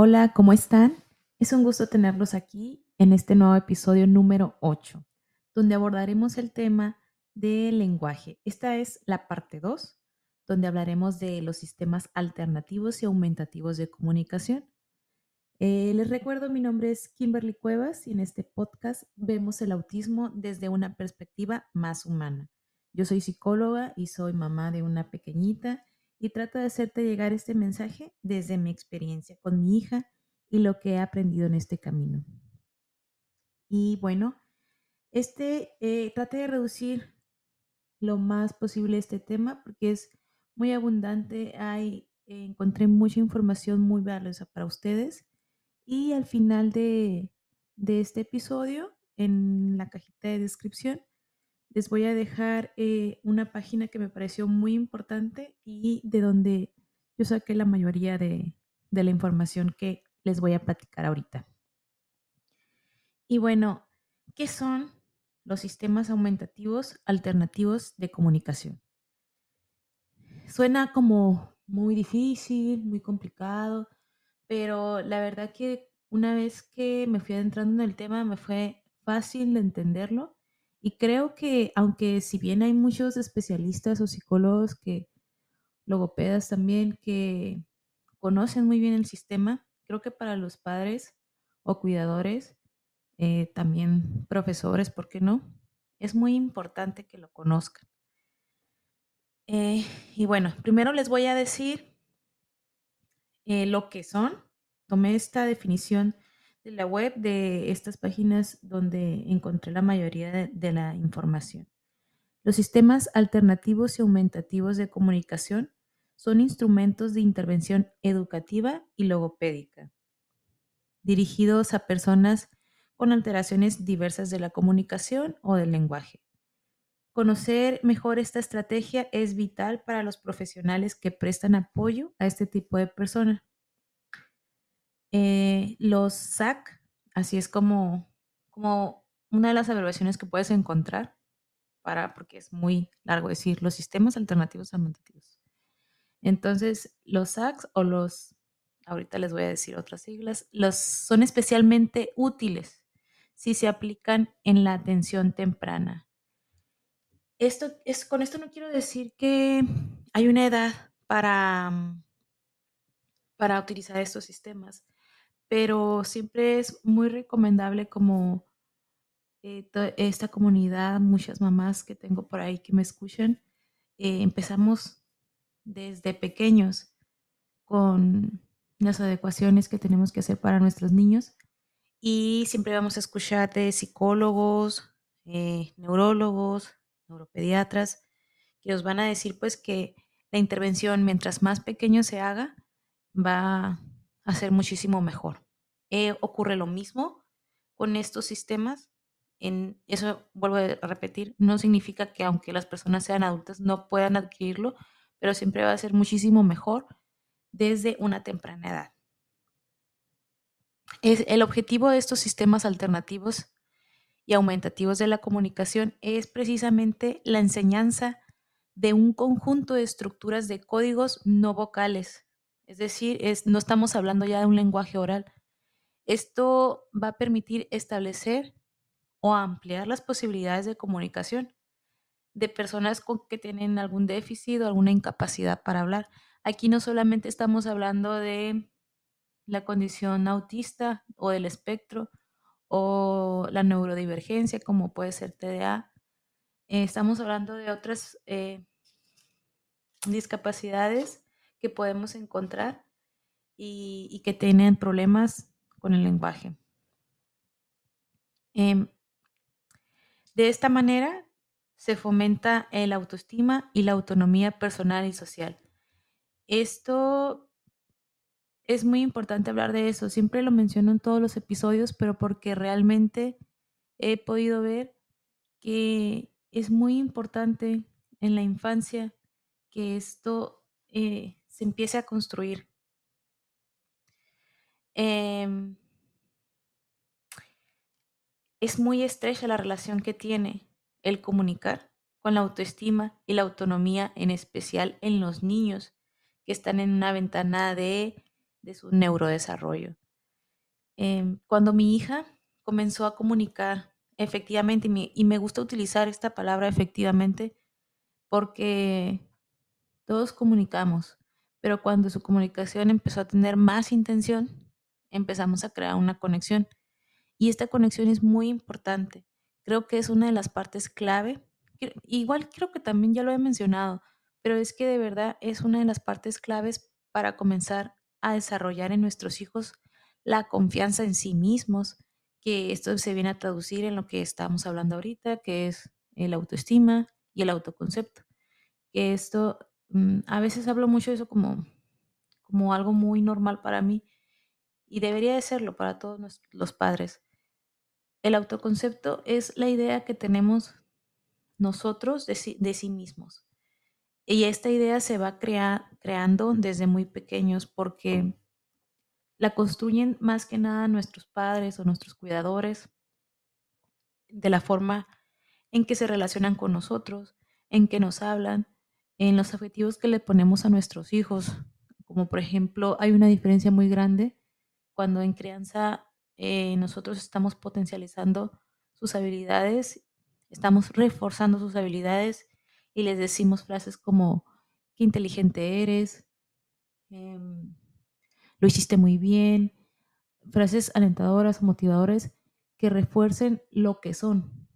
Hola, ¿cómo están? Es un gusto tenerlos aquí en este nuevo episodio número 8, donde abordaremos el tema del lenguaje. Esta es la parte 2, donde hablaremos de los sistemas alternativos y aumentativos de comunicación. Eh, les recuerdo, mi nombre es Kimberly Cuevas y en este podcast vemos el autismo desde una perspectiva más humana. Yo soy psicóloga y soy mamá de una pequeñita y trato de hacerte llegar este mensaje desde mi experiencia con mi hija y lo que he aprendido en este camino. Y bueno, este eh, traté de reducir lo más posible este tema porque es muy abundante. Hay, encontré mucha información muy valiosa para ustedes. Y al final de, de este episodio, en la cajita de descripción, les voy a dejar eh, una página que me pareció muy importante y de donde yo saqué la mayoría de, de la información que les voy a platicar ahorita. Y bueno, ¿qué son los sistemas aumentativos alternativos de comunicación? Suena como muy difícil, muy complicado, pero la verdad que una vez que me fui adentrando en el tema me fue fácil de entenderlo y creo que aunque si bien hay muchos especialistas o psicólogos que, logopedas también, que conocen muy bien el sistema, creo que para los padres o cuidadores, eh, también profesores, ¿por qué no? Es muy importante que lo conozcan. Eh, y bueno, primero les voy a decir eh, lo que son. Tomé esta definición la web de estas páginas donde encontré la mayoría de, de la información. Los sistemas alternativos y aumentativos de comunicación son instrumentos de intervención educativa y logopédica, dirigidos a personas con alteraciones diversas de la comunicación o del lenguaje. Conocer mejor esta estrategia es vital para los profesionales que prestan apoyo a este tipo de personas. Eh, los SAC, así es como, como una de las abreviaciones que puedes encontrar, para, porque es muy largo decir, los sistemas alternativos aumentativos. Entonces, los SACs o los, ahorita les voy a decir otras siglas, los son especialmente útiles si se aplican en la atención temprana. Esto es, con esto no quiero decir que hay una edad para, para utilizar estos sistemas pero siempre es muy recomendable como eh, esta comunidad, muchas mamás que tengo por ahí que me escuchan, eh, empezamos desde pequeños con las adecuaciones que tenemos que hacer para nuestros niños y siempre vamos a escuchar de psicólogos, eh, neurólogos, neuropediatras, que os van a decir pues que la intervención mientras más pequeño se haga va hacer muchísimo mejor. Eh, ocurre lo mismo con estos sistemas. En eso vuelvo a repetir, no significa que aunque las personas sean adultas no puedan adquirirlo, pero siempre va a ser muchísimo mejor desde una temprana edad. Es, el objetivo de estos sistemas alternativos y aumentativos de la comunicación es precisamente la enseñanza de un conjunto de estructuras de códigos no vocales es decir, no estamos hablando ya de un lenguaje oral. Esto va a permitir establecer o ampliar las posibilidades de comunicación de personas con que tienen algún déficit o alguna incapacidad para hablar. Aquí no solamente estamos hablando de la condición autista o del espectro o la neurodivergencia, como puede ser TDA. Eh, estamos hablando de otras eh, discapacidades que podemos encontrar y, que tienen problemas con el lenguaje. Em, de esta manera se fomenta el autoestima y la autonomía personal y social. Esto es muy importante hablar de eso. Siempre lo menciono en todos los episodios, pero porque realmente he podido ver que es muy importante en la infancia que esto eh, se empiece a construir. Em, es muy estrecha la relación que tiene el comunicar con la autoestima y la autonomía, en especial en los niños que están en una ventana de de su neurodesarrollo. Em, cuando mi hija comenzó a comunicar efectivamente, y me, gusta utilizar esta palabra efectivamente, porque todos comunicamos, pero cuando su comunicación empezó a tener más intención, empezamos a crear una conexión. Y esta conexión es muy importante. Creo que es una de las partes clave. Igual creo que también ya lo he mencionado, pero es que de verdad es una de las partes claves para comenzar a desarrollar en nuestros hijos la confianza en sí mismos, que esto se viene a traducir en lo que estamos hablando ahorita, que es el autoestima y el autoconcepto. Que esto, a veces hablo mucho de eso como, como algo muy normal para mí y debería de serlo para todos los padres. El autoconcepto es la idea que tenemos nosotros de sí, de sí mismos. Y esta idea se va creando desde muy pequeños porque la construyen más que nada nuestros padres o nuestros cuidadores, de la forma en que se relacionan con nosotros, en que nos hablan, en los objetivos que le ponemos a nuestros hijos. Como por ejemplo, hay una diferencia muy grande cuando en crianza eh, nosotros estamos potencializando sus habilidades, estamos reforzando sus habilidades y les decimos frases como, qué inteligente eres, em, lo hiciste muy bien, frases alentadoras, motivadoras que refuercen lo que son.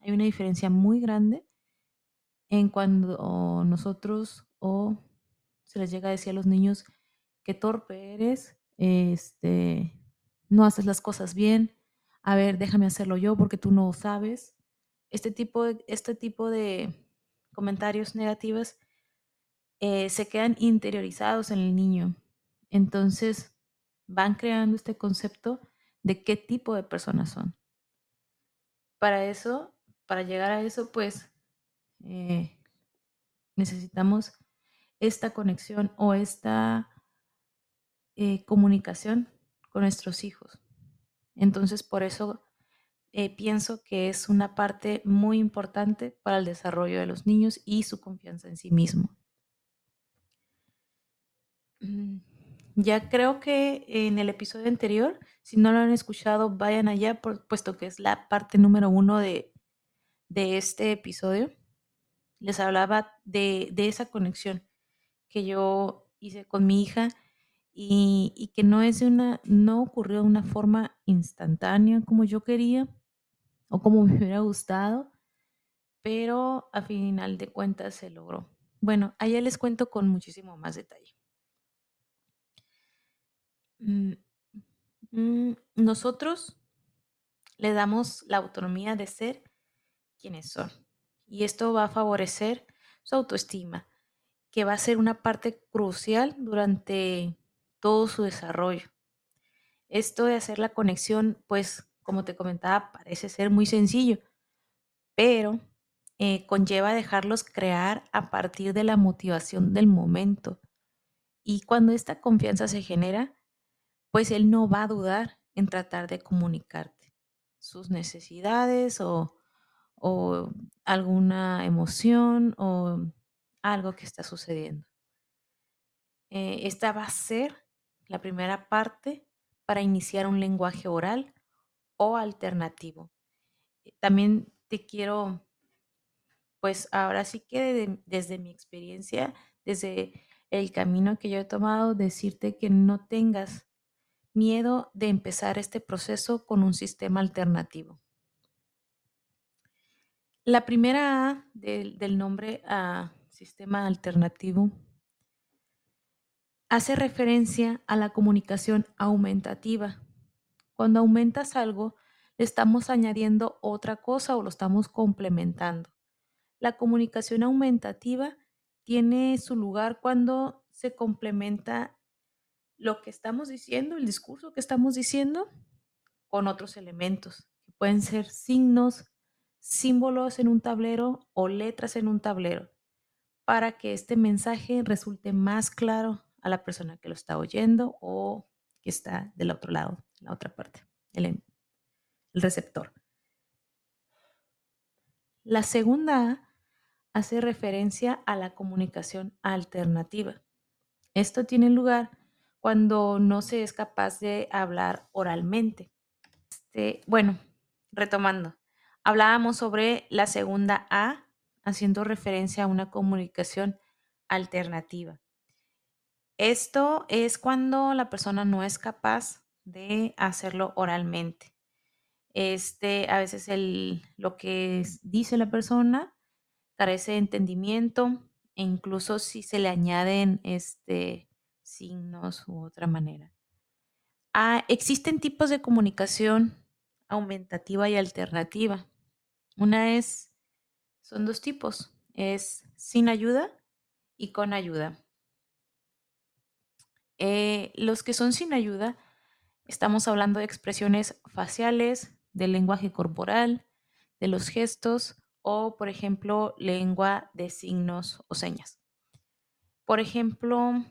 Hay una diferencia muy grande en cuando nosotros o se les llega a decir a los niños que torpe eres, este, no haces las cosas bien, a ver, déjame hacerlo yo porque tú no sabes. Este tipo de, este tipo de comentarios negativos eh, se quedan interiorizados en el niño entonces, van creando este concepto de qué tipo de personas son. Para eso, para llegar a eso, pues eh, necesitamos esta conexión o esta eh, comunicación con nuestros hijos. Entonces, por eso eh, pienso que es una parte muy importante para el desarrollo de los niños y su confianza en sí mismo. Mm. Ya creo que en el episodio anterior, si no lo han escuchado, vayan allá, puesto que es la parte número uno de, este episodio. Les hablaba de, esa conexión que yo hice con mi hija y, que no es una, no ocurrió de una forma instantánea como yo quería o como me hubiera gustado, pero a final de cuentas se logró. Bueno, allá les cuento con muchísimo más detalle. Mm, mm, nosotros le damos la autonomía de ser quienes son. Y esto va a favorecer su autoestima, que va a ser una parte crucial durante todo su desarrollo. Esto de hacer la conexión, pues, como te comentaba, parece ser muy sencillo, pero eh, conlleva dejarlos crear a partir de la motivación del momento. Y cuando esta confianza se genera, pues él no va a dudar en tratar de comunicarte sus necesidades o, alguna emoción o algo que está sucediendo. Eh, esta va a ser la primera parte para iniciar un lenguaje oral o alternativo. También te quiero, pues ahora sí que desde mi experiencia, desde el camino que yo he tomado, decirte que no tengas miedo de empezar este proceso con un sistema alternativo. La primera A del, nombre a sistema alternativo hace referencia a la comunicación aumentativa. Cuando aumentas algo, le estamos añadiendo otra cosa o lo estamos complementando. La comunicación aumentativa tiene su lugar cuando se complementa lo que estamos diciendo, el discurso que estamos diciendo, con otros elementos, que pueden ser signos, símbolos en un tablero o letras en un tablero, para que este mensaje resulte más claro a la persona que lo está oyendo o que está del otro lado, la otra parte, el, receptor. La segunda hace referencia a la comunicación alternativa. Esto tiene lugar cuando no se es capaz de hablar oralmente. Este, bueno, retomando, hablábamos sobre la segunda A, haciendo referencia a una comunicación alternativa. Esto es cuando la persona no es capaz de hacerlo oralmente. Este, a veces el, lo que dice la persona carece de entendimiento e incluso si se le añaden este, signos u otra manera. Ah, existen tipos de comunicación aumentativa y alternativa. Una es, son dos tipos, es sin ayuda y con ayuda. Eh, los que son sin ayuda, estamos hablando de expresiones faciales, del lenguaje corporal, de los gestos o, por ejemplo, lengua de signos o señas. Por ejemplo,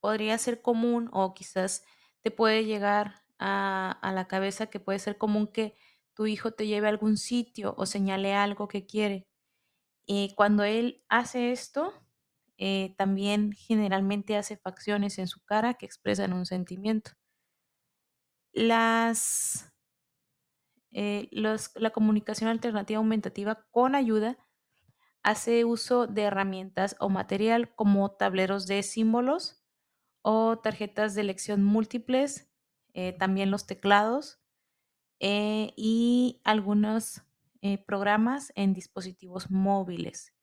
podría ser común o quizás te puede llegar a, a, la cabeza que puede ser común que tu hijo te lleve a algún sitio o señale algo que quiere. Y cuando él hace esto, eh, también generalmente hace facciones en su cara que expresan un sentimiento. Las, eh, la comunicación alternativa aumentativa con ayuda hace uso de herramientas o material como tableros de símbolos o tarjetas de elección múltiples, eh, también los teclados eh, y algunos eh, programas en dispositivos móviles.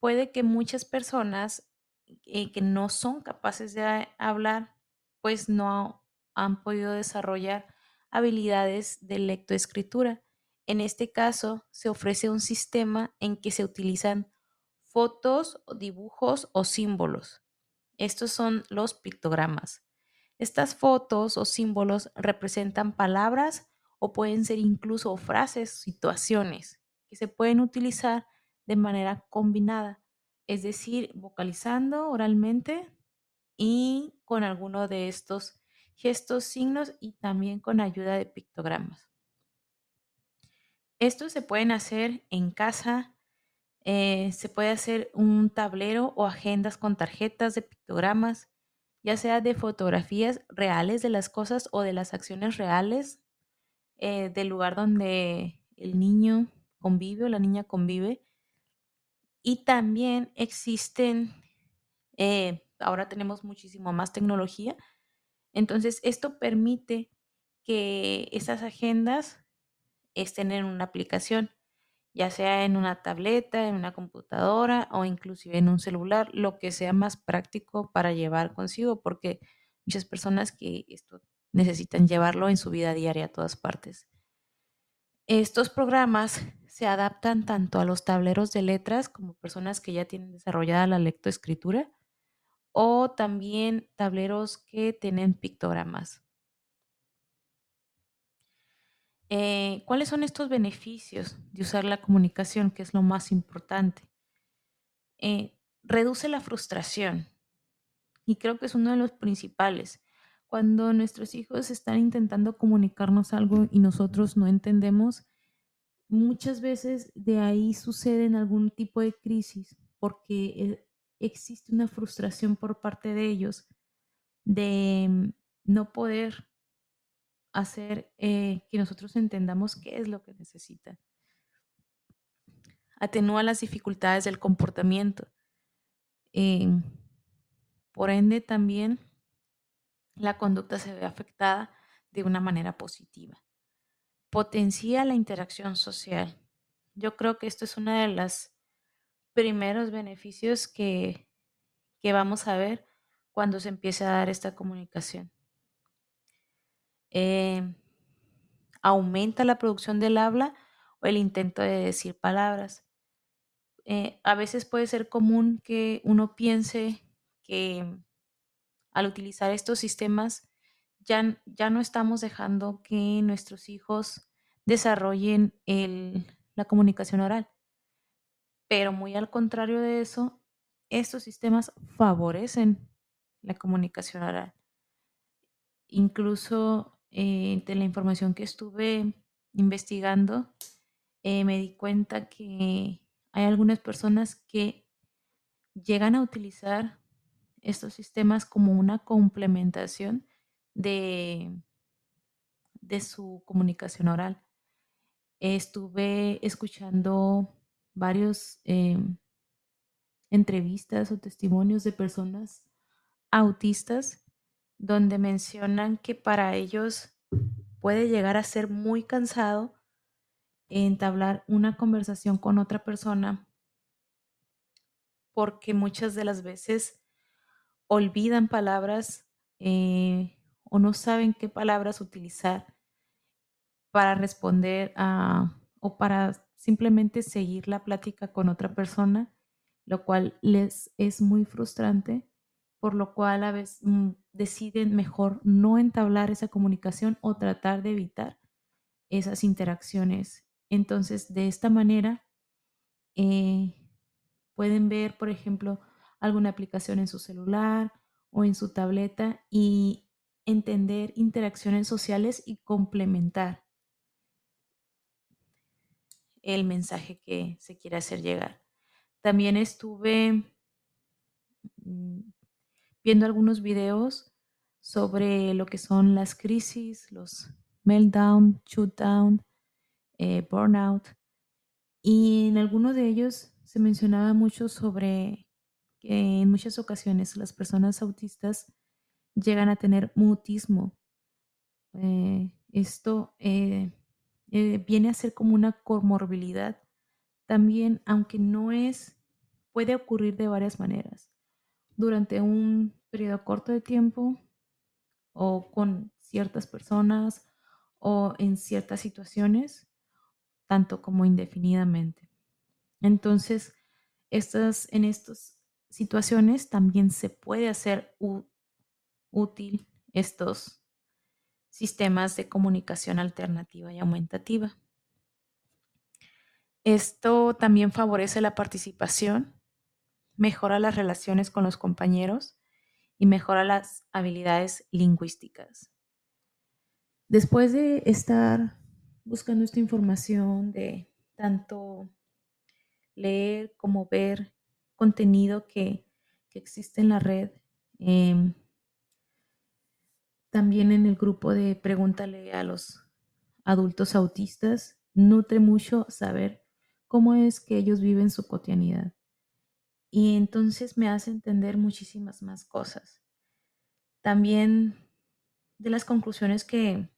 Puede que muchas personas eh, que no son capaces de hablar, pues no han podido desarrollar habilidades de lectoescritura. En este caso, se ofrece un sistema en que se utilizan fotos, dibujos o símbolos. Estos son los pictogramas. Estas fotos o símbolos representan palabras o pueden ser incluso frases, situaciones que se pueden utilizar de manera combinada, es decir, vocalizando oralmente y con alguno de estos gestos, signos y también con ayuda de pictogramas. Estos se pueden hacer en casa, eh, se puede hacer un tablero o agendas con tarjetas de pictogramas, ya sea de fotografías reales de las cosas o de las acciones reales eh, del lugar donde el niño convive o la niña convive. Y también existen, eh, ahora tenemos muchísimo más tecnología, entonces esto permite que esas agendas estén en una aplicación, ya sea en una tableta, en una computadora o inclusive en un celular, lo que sea más práctico para llevar consigo, porque muchas personas que esto necesitan llevarlo en su vida diaria a todas partes. Estos programas se adaptan tanto a los tableros de letras como personas que ya tienen desarrollada la lectoescritura o también tableros que tienen pictogramas. Eh, ¿Cuáles son estos beneficios de usar la comunicación, que es lo más importante? Eh, reduce la frustración y creo que es uno de los principales cuando nuestros hijos están intentando comunicarnos algo y nosotros no entendemos, muchas veces de ahí suceden algún tipo de crisis porque eh, existe una frustración por parte de ellos de mm, no poder hacer eh, que nosotros entendamos qué es lo que necesita. Atenúa las dificultades del comportamiento. Eh, por ende, también la conducta se ve afectada de una manera positiva. Potencia la interacción social. Yo creo que esto es uno de los primeros beneficios que, que vamos a ver cuando se empiece a dar esta comunicación. Eh, aumenta la producción del habla o el intento de decir palabras. Eh, a veces puede ser común que uno piense que al utilizar estos sistemas, ya, ya no estamos dejando que nuestros hijos desarrollen la comunicación oral. Pero muy al contrario de eso, estos sistemas favorecen la comunicación oral. Incluso eh, de la información que estuve investigando, eh, me di cuenta que hay algunas personas que llegan a utilizar estos sistemas como una complementación de, de su comunicación oral. Estuve escuchando varios em, entrevistas o testimonios de personas autistas donde mencionan que para ellos puede llegar a ser muy cansado entablar una conversación con otra persona porque muchas de las veces olvidan palabras eh, o no saben qué palabras utilizar para responder a o para simplemente seguir la plática con otra persona, lo cual les es muy frustrante, por lo cual a veces mm, deciden mejor no entablar esa comunicación o tratar de evitar esas interacciones. Entonces, de esta manera, eh, pueden ver, por ejemplo, alguna aplicación en su celular o en su tableta y entender interacciones sociales y complementar el mensaje que se quiere hacer llegar. También estuve mm, viendo algunos videos sobre lo que son las crisis, los meltdown, shutdown, eh, burnout. Y en alguno de ellos se mencionaba mucho sobre que en muchas ocasiones las personas autistas llegan a tener mutismo. Eh, esto eh, viene a ser como una comorbilidad. También, aunque no es, puede ocurrir de varias maneras. Durante un periodo corto de tiempo o con ciertas personas o en ciertas situaciones, tanto como indefinidamente. Entonces, estas, en estas situaciones también se puede hacer útil estos sistemas de comunicación alternativa y aumentativa. Esto también favorece la participación, mejora las relaciones con los compañeros y mejora las habilidades lingüísticas. Después de estar buscando esta información, de tanto leer como ver contenido que, existe en la red, em, también en el grupo de Pregúntale a los adultos autistas, nutre mucho saber cómo es que ellos viven su cotidianidad. Y entonces me hace entender muchísimas más cosas. También de las conclusiones que,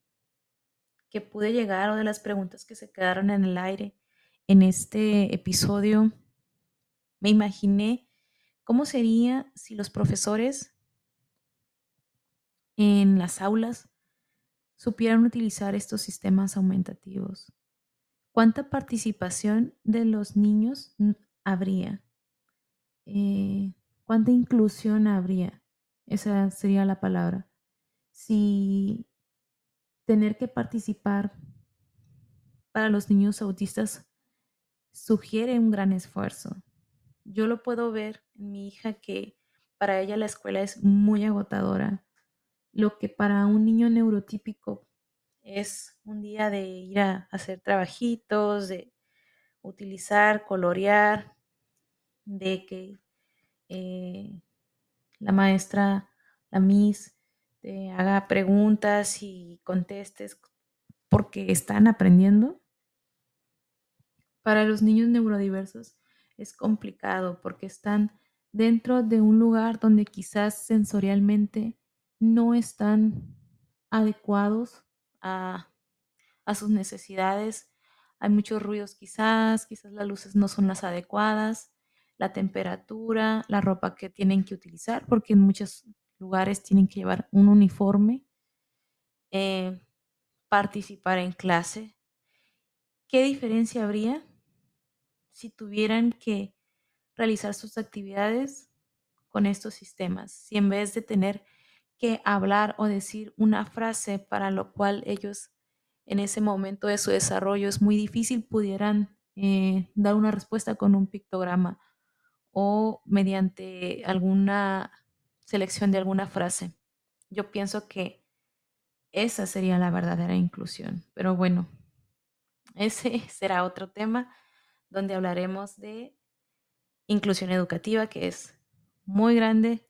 que pude llegar o de las preguntas que se quedaron en el aire en este episodio, me imaginé cómo sería si los profesores en las aulas supieran utilizar estos sistemas aumentativos. ¿Cuánta participación de los niños habría? Eh, ¿Cuánta inclusión habría? Esa sería la palabra. Si tener que participar para los niños autistas sugiere un gran esfuerzo. Yo lo puedo ver en mi hija que para ella la escuela es muy agotadora. Lo que para un niño neurotípico es un día de ir a hacer trabajitos, de utilizar, colorear, de que eh, la maestra, la Miss, te haga preguntas y contestes porque están aprendiendo. Para los niños neurodiversos es complicado porque están dentro de un lugar donde quizás sensorialmente no están adecuados a, a sus necesidades. Hay muchos ruidos quizás, quizás las luces no son las adecuadas, la temperatura, la ropa que tienen que utilizar, porque en muchos lugares tienen que llevar un uniforme, eh, participar en clase. ¿Qué diferencia habría si tuvieran que realizar sus actividades con estos sistemas? Si en vez de tener que hablar o decir una frase para lo cual ellos en ese momento de su desarrollo es muy difícil, pudieran eh, dar una respuesta con un pictograma o mediante alguna selección de alguna frase. Yo pienso que esa sería la verdadera inclusión. Pero bueno, ese será otro tema donde hablaremos de inclusión educativa, que es muy grande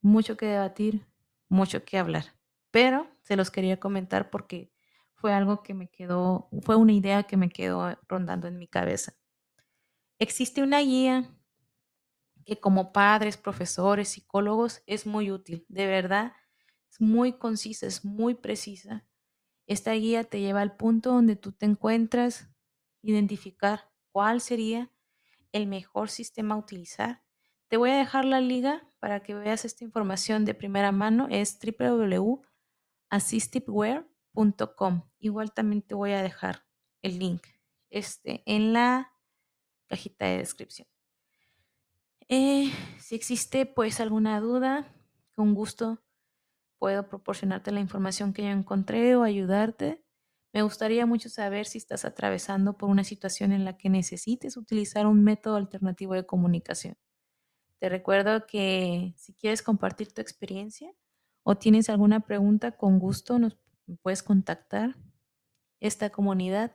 mucho que debatir, mucho que hablar, pero se los quería comentar porque fue algo que me quedó, fue una idea que me quedó rondando en mi cabeza. Existe una guía que como padres, profesores, psicólogos es muy útil, de verdad, es muy concisa, es muy precisa. Esta guía te lleva al punto donde tú te encuentras, identificar cuál sería el mejor sistema a utilizar. Te voy a dejar la liga para que veas esta información de primera mano. Es www.assistiveware.com. Igual también te voy a dejar el link este, en la cajita de descripción. Eh, si existe pues alguna duda, con gusto puedo proporcionarte la información que yo encontré o ayudarte. Me gustaría mucho saber si estás atravesando por una situación en la que necesites utilizar un método alternativo de comunicación. Te recuerdo que si quieres compartir tu experiencia o tienes alguna pregunta, con gusto nos puedes contactar. Esta comunidad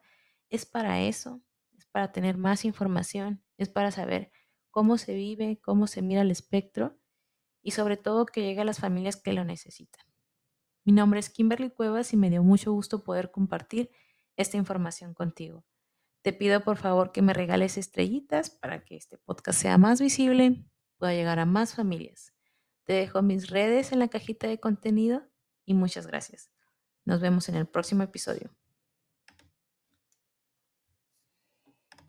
es para eso, es para tener más información, es para saber cómo se vive, cómo se mira el espectro y sobre todo que llegue a las familias que lo necesitan. Mi nombre es Kimberly Cuevas y me dio mucho gusto poder compartir esta información contigo. Te pido por favor que me regales estrellitas para que este podcast sea más visible, pueda llegar a más familias. Te dejo mis redes en la cajita de contenido y muchas gracias. Nos vemos en el próximo episodio.